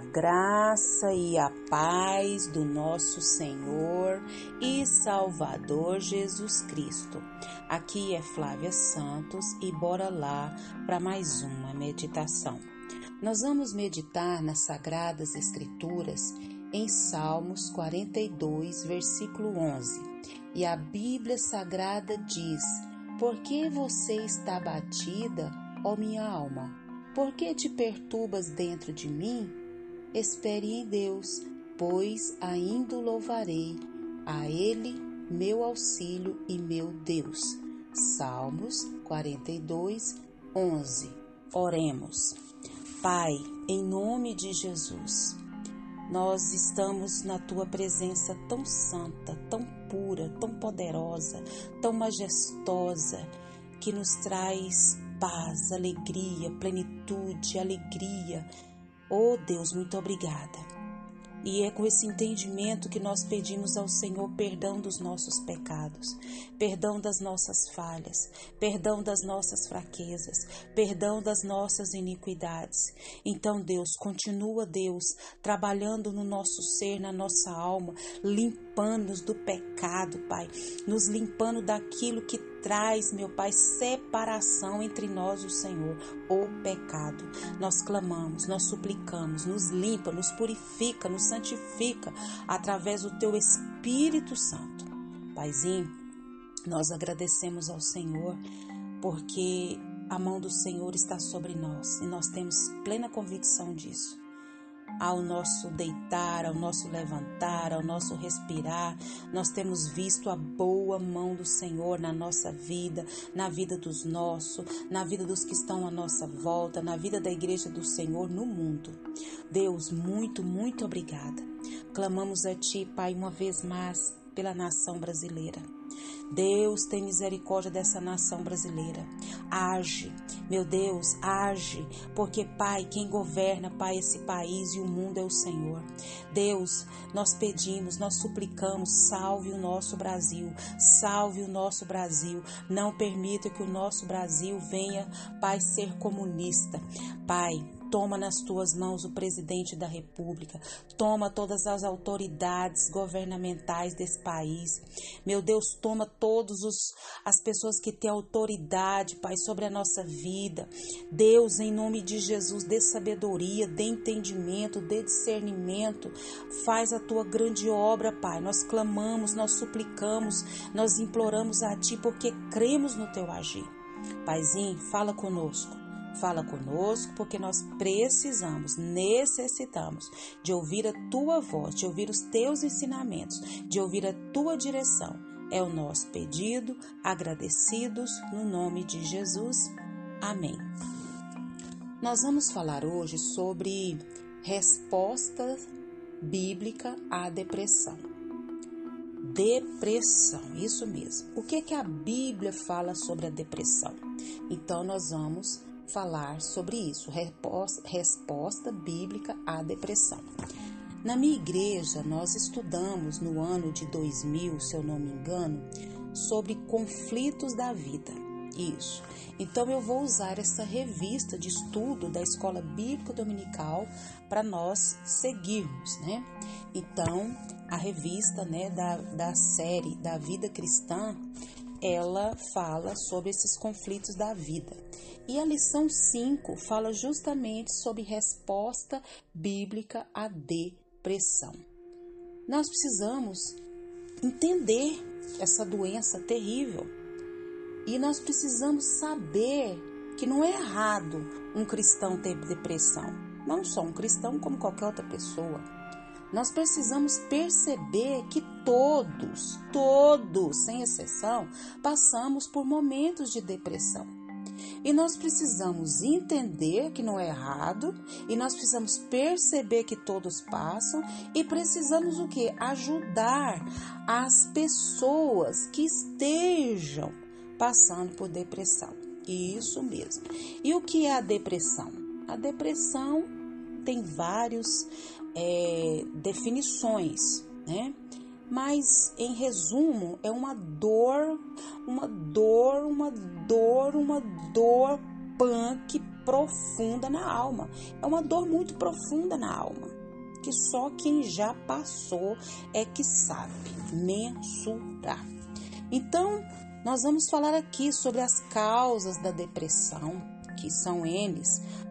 A graça e a paz do nosso Senhor e Salvador Jesus Cristo. Aqui é Flávia Santos e bora lá para mais uma meditação. Nós vamos meditar nas Sagradas Escrituras em Salmos 42, versículo 11. E a Bíblia Sagrada diz: Por que você está batida, ó minha alma? Por que te perturbas dentro de mim? Espere em Deus, pois ainda louvarei, a Ele meu auxílio e meu Deus. Salmos 42, 11. Oremos. Pai, em nome de Jesus, nós estamos na tua presença tão santa, tão pura, tão poderosa, tão majestosa, que nos traz paz, alegria, plenitude, alegria. Oh Deus, muito obrigada. E é com esse entendimento que nós pedimos ao Senhor perdão dos nossos pecados, perdão das nossas falhas, perdão das nossas fraquezas, perdão das nossas iniquidades. Então, Deus, continua, Deus, trabalhando no nosso ser, na nossa alma, limpando-nos do pecado, Pai, nos limpando daquilo que traz, meu Pai, separação entre nós e o Senhor, o pecado. Nós clamamos, nós suplicamos, nos limpa, nos purifica, nos santifica através do teu Espírito Santo. Paizinho, nós agradecemos ao Senhor porque a mão do Senhor está sobre nós e nós temos plena convicção disso ao nosso deitar, ao nosso levantar, ao nosso respirar, nós temos visto a boa mão do Senhor na nossa vida, na vida dos nossos, na vida dos que estão à nossa volta, na vida da igreja do Senhor no mundo. Deus, muito, muito obrigada. Clamamos a Ti, Pai, uma vez mais pela nação brasileira. Deus tem misericórdia dessa nação brasileira. Age, meu Deus, age, porque Pai, quem governa, Pai, esse país e o mundo é o Senhor. Deus, nós pedimos, nós suplicamos, salve o nosso Brasil, salve o nosso Brasil. Não permita que o nosso Brasil venha, Pai, ser comunista. Pai, Toma nas tuas mãos o presidente da República, toma todas as autoridades governamentais desse país. Meu Deus, toma todas as pessoas que têm autoridade, Pai, sobre a nossa vida. Deus, em nome de Jesus, dê sabedoria, dê entendimento, dê discernimento. Faz a tua grande obra, Pai. Nós clamamos, nós suplicamos, nós imploramos a Ti porque cremos no Teu agir. Paizinho, fala conosco. Fala conosco, porque nós precisamos, necessitamos de ouvir a tua voz, de ouvir os teus ensinamentos, de ouvir a tua direção. É o nosso pedido, agradecidos no nome de Jesus. Amém. Nós vamos falar hoje sobre resposta bíblica à depressão. Depressão, isso mesmo. O que é que a Bíblia fala sobre a depressão? Então nós vamos falar sobre isso, resposta bíblica à depressão. Na minha igreja, nós estudamos no ano de 2000, se eu não me engano, sobre conflitos da vida. Isso. Então eu vou usar essa revista de estudo da Escola Bíblica Dominical para nós seguirmos, né? Então, a revista, né, da, da série da vida cristã, ela fala sobre esses conflitos da vida. E a lição 5 fala justamente sobre resposta bíblica à depressão. Nós precisamos entender essa doença terrível e nós precisamos saber que não é errado um cristão ter depressão. Não só um cristão, como qualquer outra pessoa. Nós precisamos perceber que todos, todos, sem exceção, passamos por momentos de depressão. E nós precisamos entender que não é errado, e nós precisamos perceber que todos passam, e precisamos o que? Ajudar as pessoas que estejam passando por depressão. Isso mesmo. E o que é a depressão? A depressão tem vários é, definições, né? Mas em resumo, é uma dor, uma dor, uma dor, uma dor punk profunda na alma. É uma dor muito profunda na alma, que só quem já passou é que sabe mensurar. Então, nós vamos falar aqui sobre as causas da depressão, que são eles,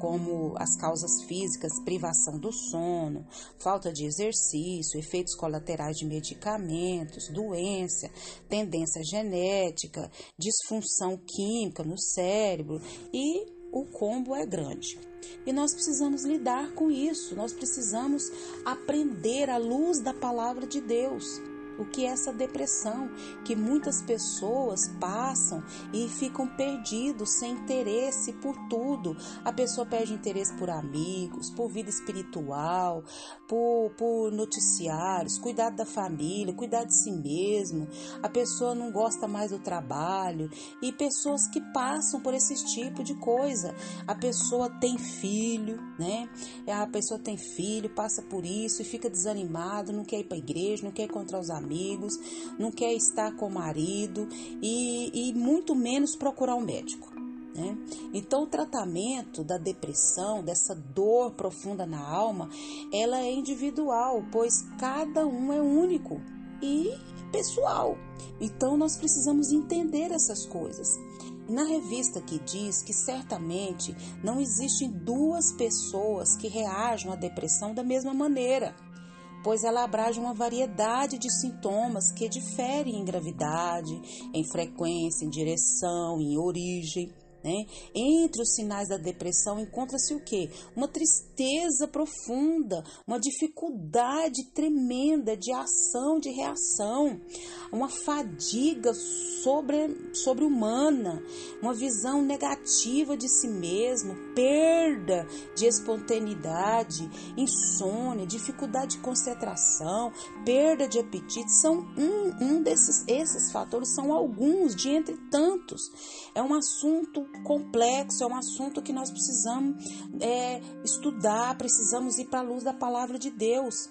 como as causas físicas, privação do sono, falta de exercício, efeitos colaterais de medicamentos, doença, tendência genética, disfunção química no cérebro e o combo é grande. E nós precisamos lidar com isso, nós precisamos aprender à luz da palavra de Deus o que é essa depressão que muitas pessoas passam e ficam perdidos, sem interesse por tudo. A pessoa perde interesse por amigos, por vida espiritual, por, por noticiários, cuidado da família, cuidar de si mesmo. A pessoa não gosta mais do trabalho e pessoas que passam por esse tipo de coisa. A pessoa tem filho, né? A pessoa tem filho, passa por isso e fica desanimado, não quer ir para a igreja, não quer encontrar os amigos amigos, não quer estar com o marido e, e muito menos procurar um médico. Né? Então, o tratamento da depressão, dessa dor profunda na alma, ela é individual, pois cada um é único e pessoal. Então, nós precisamos entender essas coisas. Na revista que diz que certamente não existem duas pessoas que reajam à depressão da mesma maneira pois ela abrange uma variedade de sintomas que diferem em gravidade, em frequência, em direção, em origem. Né? Entre os sinais da depressão encontra-se o que? Uma tristeza profunda, uma dificuldade tremenda de ação, de reação, uma fadiga sobre, sobre humana, uma visão negativa de si mesmo, perda de espontaneidade, insônia, dificuldade de concentração, perda de apetite, são um, um desses esses fatores são alguns de entre tantos. É um assunto complexo, é um assunto que nós precisamos é, estudar, precisamos ir para a luz da palavra de Deus.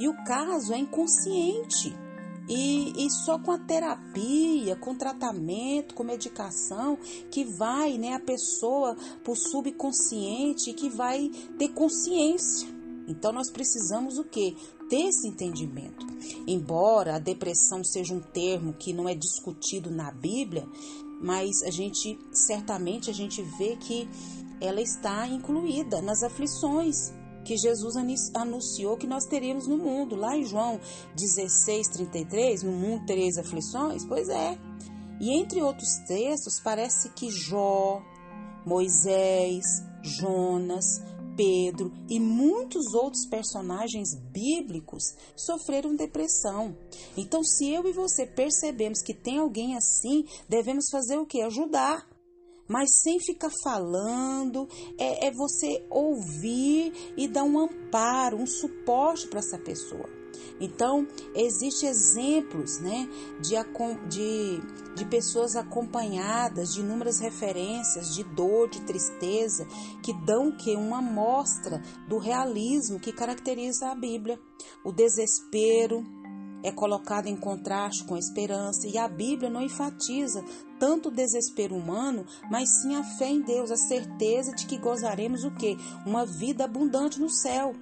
E o caso é inconsciente. E, e, só com a terapia, com tratamento, com medicação, que vai né, a pessoa para o subconsciente que vai ter consciência. Então nós precisamos o que? Ter esse entendimento. Embora a depressão seja um termo que não é discutido na Bíblia, mas a gente certamente a gente vê que ela está incluída nas aflições que Jesus anunciou que nós teríamos no mundo. Lá em João 16, 33, no mundo tereis aflições? Pois é. E entre outros textos, parece que Jó, Moisés, Jonas, Pedro e muitos outros personagens bíblicos sofreram depressão. Então, se eu e você percebemos que tem alguém assim, devemos fazer o que? Ajudar. Mas sem ficar falando, é, é você ouvir e dar um amparo, um suporte para essa pessoa. Então, existem exemplos né, de, de, de pessoas acompanhadas de inúmeras referências de dor, de tristeza, que dão que uma amostra do realismo que caracteriza a Bíblia. O desespero é colocado em contraste com a esperança, e a Bíblia não enfatiza tanto o desespero humano, mas sim a fé em Deus, a certeza de que gozaremos o quê? Uma vida abundante no céu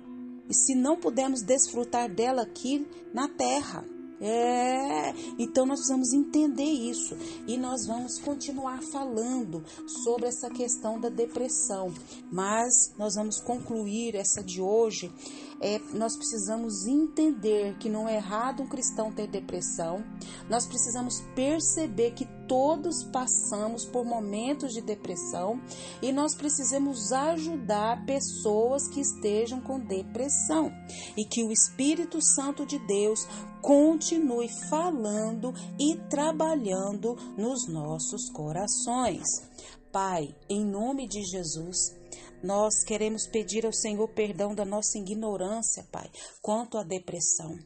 e se não pudermos desfrutar dela aqui na terra. É, então nós precisamos entender isso e nós vamos continuar falando sobre essa questão da depressão, mas nós vamos concluir essa de hoje. É, nós precisamos entender que não é errado um cristão ter depressão, nós precisamos perceber que todos passamos por momentos de depressão e nós precisamos ajudar pessoas que estejam com depressão e que o Espírito Santo de Deus continue falando e trabalhando nos nossos corações. Pai, em nome de Jesus, nós queremos pedir ao Senhor perdão da nossa ignorância, Pai, quanto à depressão.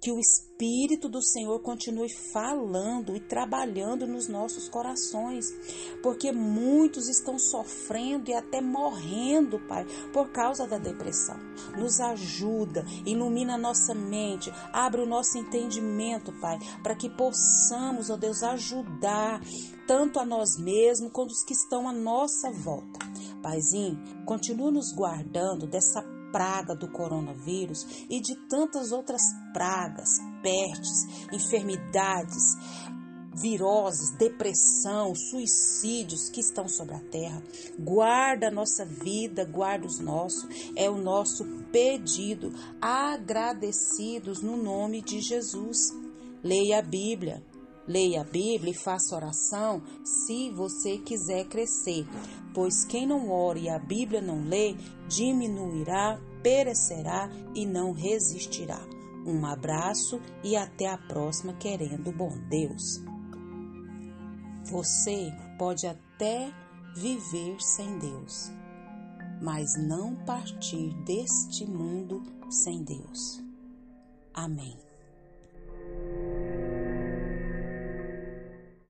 Que o Espírito do Senhor continue falando e trabalhando nos nossos corações, porque muitos estão sofrendo e até morrendo, Pai, por causa da depressão. Nos ajuda, ilumina a nossa mente, abre o nosso entendimento, Pai, para que possamos, ó Deus, ajudar tanto a nós mesmos quanto os que estão à nossa volta. Paizinho, continua nos guardando dessa praga do coronavírus e de tantas outras pragas, pestes, enfermidades, viroses, depressão, suicídios que estão sobre a terra. Guarda a nossa vida, guarda os nossos. É o nosso pedido, agradecidos no nome de Jesus. Leia a Bíblia. Leia a Bíblia e faça oração se você quiser crescer, pois quem não ora e a Bíblia não lê, diminuirá, perecerá e não resistirá. Um abraço e até a próxima, querendo bom Deus. Você pode até viver sem Deus, mas não partir deste mundo sem Deus. Amém.